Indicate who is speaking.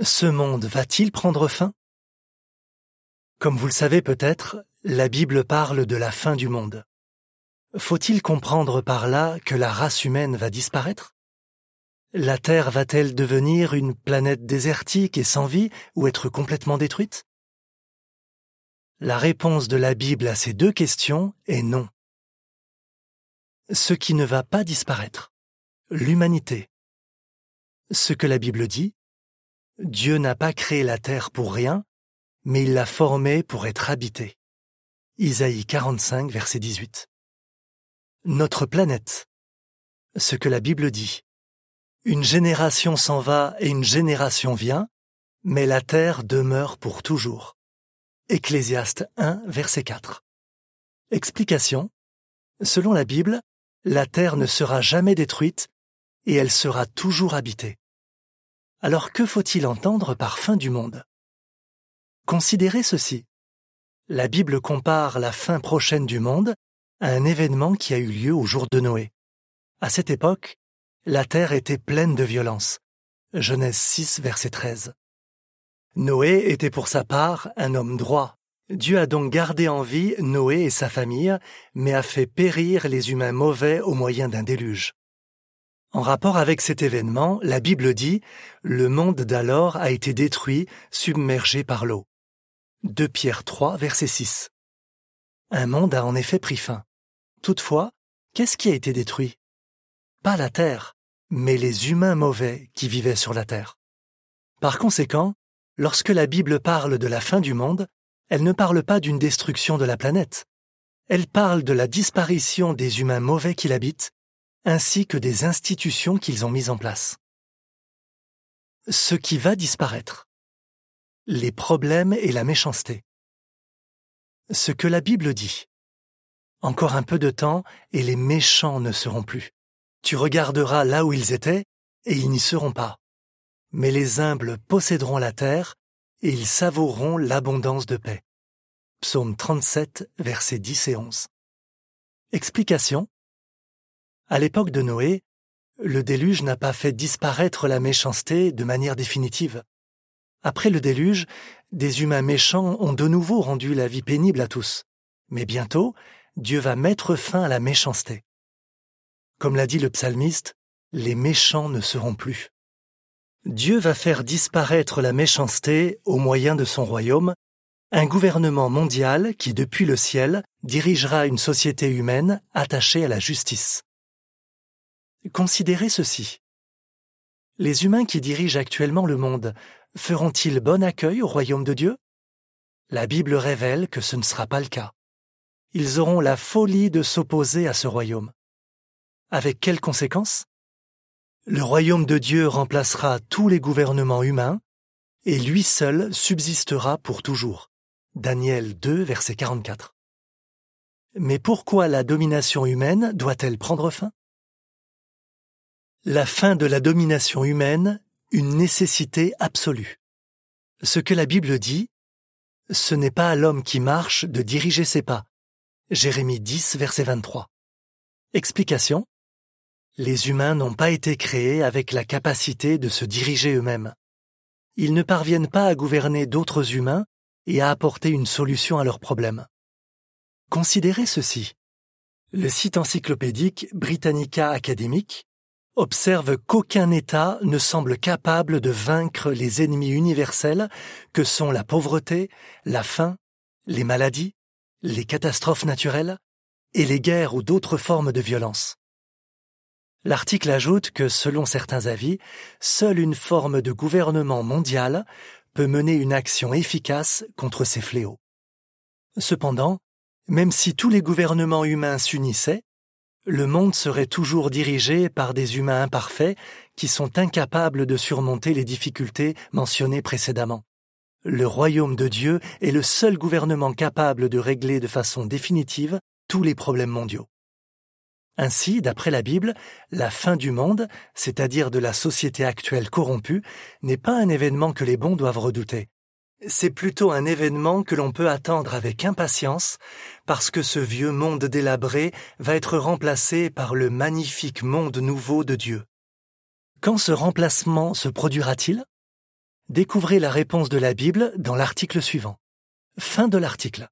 Speaker 1: Ce monde va-t-il prendre fin? Comme vous le savez peut-être, la Bible parle de la fin du monde. Faut-il comprendre par là que la race humaine va disparaître? La Terre va-t-elle devenir une planète désertique et sans vie ou être complètement détruite? La réponse de la Bible à ces deux questions est non. Ce qui ne va pas disparaître, l'humanité. Ce que la Bible dit, Dieu n'a pas créé la terre pour rien, mais il l'a formée pour être habitée. Isaïe 45, verset 18. Notre planète. Ce que la Bible dit. Une génération s'en va et une génération vient, mais la terre demeure pour toujours. Ecclésiaste 1, verset 4. Explication. Selon la Bible, la terre ne sera jamais détruite et elle sera toujours habitée. Alors que faut-il entendre par fin du monde? Considérez ceci. La Bible compare la fin prochaine du monde à un événement qui a eu lieu au jour de Noé. À cette époque, la terre était pleine de violence. Genèse 6, verset 13. Noé était pour sa part un homme droit. Dieu a donc gardé en vie Noé et sa famille, mais a fait périr les humains mauvais au moyen d'un déluge. En rapport avec cet événement, la Bible dit Le monde d'alors a été détruit, submergé par l'eau. 2 Pierre 3, verset 6. Un monde a en effet pris fin. Toutefois, qu'est-ce qui a été détruit? Pas la terre, mais les humains mauvais qui vivaient sur la terre. Par conséquent, lorsque la Bible parle de la fin du monde, elle ne parle pas d'une destruction de la planète. Elle parle de la disparition des humains mauvais qui l'habitent ainsi que des institutions qu'ils ont mises en place. Ce qui va disparaître. Les problèmes et la méchanceté. Ce que la Bible dit. Encore un peu de temps et les méchants ne seront plus. Tu regarderas là où ils étaient et ils n'y seront pas. Mais les humbles posséderont la terre et ils savoureront l'abondance de paix. Psaume 37, versets 10 et 11. Explication à l'époque de Noé, le déluge n'a pas fait disparaître la méchanceté de manière définitive. Après le déluge, des humains méchants ont de nouveau rendu la vie pénible à tous. Mais bientôt, Dieu va mettre fin à la méchanceté. Comme l'a dit le psalmiste, les méchants ne seront plus. Dieu va faire disparaître la méchanceté au moyen de son royaume, un gouvernement mondial qui, depuis le ciel, dirigera une société humaine attachée à la justice. Considérez ceci. Les humains qui dirigent actuellement le monde feront-ils bon accueil au royaume de Dieu? La Bible révèle que ce ne sera pas le cas. Ils auront la folie de s'opposer à ce royaume. Avec quelles conséquences? Le royaume de Dieu remplacera tous les gouvernements humains et lui seul subsistera pour toujours. Daniel 2, verset 44. Mais pourquoi la domination humaine doit-elle prendre fin? La fin de la domination humaine, une nécessité absolue. Ce que la Bible dit, ce n'est pas à l'homme qui marche de diriger ses pas. Jérémie 10, verset 23. Explication. Les humains n'ont pas été créés avec la capacité de se diriger eux-mêmes. Ils ne parviennent pas à gouverner d'autres humains et à apporter une solution à leurs problèmes. Considérez ceci. Le site encyclopédique Britannica Academic observe qu'aucun État ne semble capable de vaincre les ennemis universels que sont la pauvreté, la faim, les maladies, les catastrophes naturelles et les guerres ou d'autres formes de violence. L'article ajoute que, selon certains avis, seule une forme de gouvernement mondial peut mener une action efficace contre ces fléaux. Cependant, même si tous les gouvernements humains s'unissaient, le monde serait toujours dirigé par des humains imparfaits qui sont incapables de surmonter les difficultés mentionnées précédemment. Le royaume de Dieu est le seul gouvernement capable de régler de façon définitive tous les problèmes mondiaux. Ainsi, d'après la Bible, la fin du monde, c'est-à-dire de la société actuelle corrompue, n'est pas un événement que les bons doivent redouter c'est plutôt un événement que l'on peut attendre avec impatience, parce que ce vieux monde délabré va être remplacé par le magnifique monde nouveau de Dieu. Quand ce remplacement se produira-t-il? Découvrez la réponse de la Bible dans l'article suivant. Fin de l'article.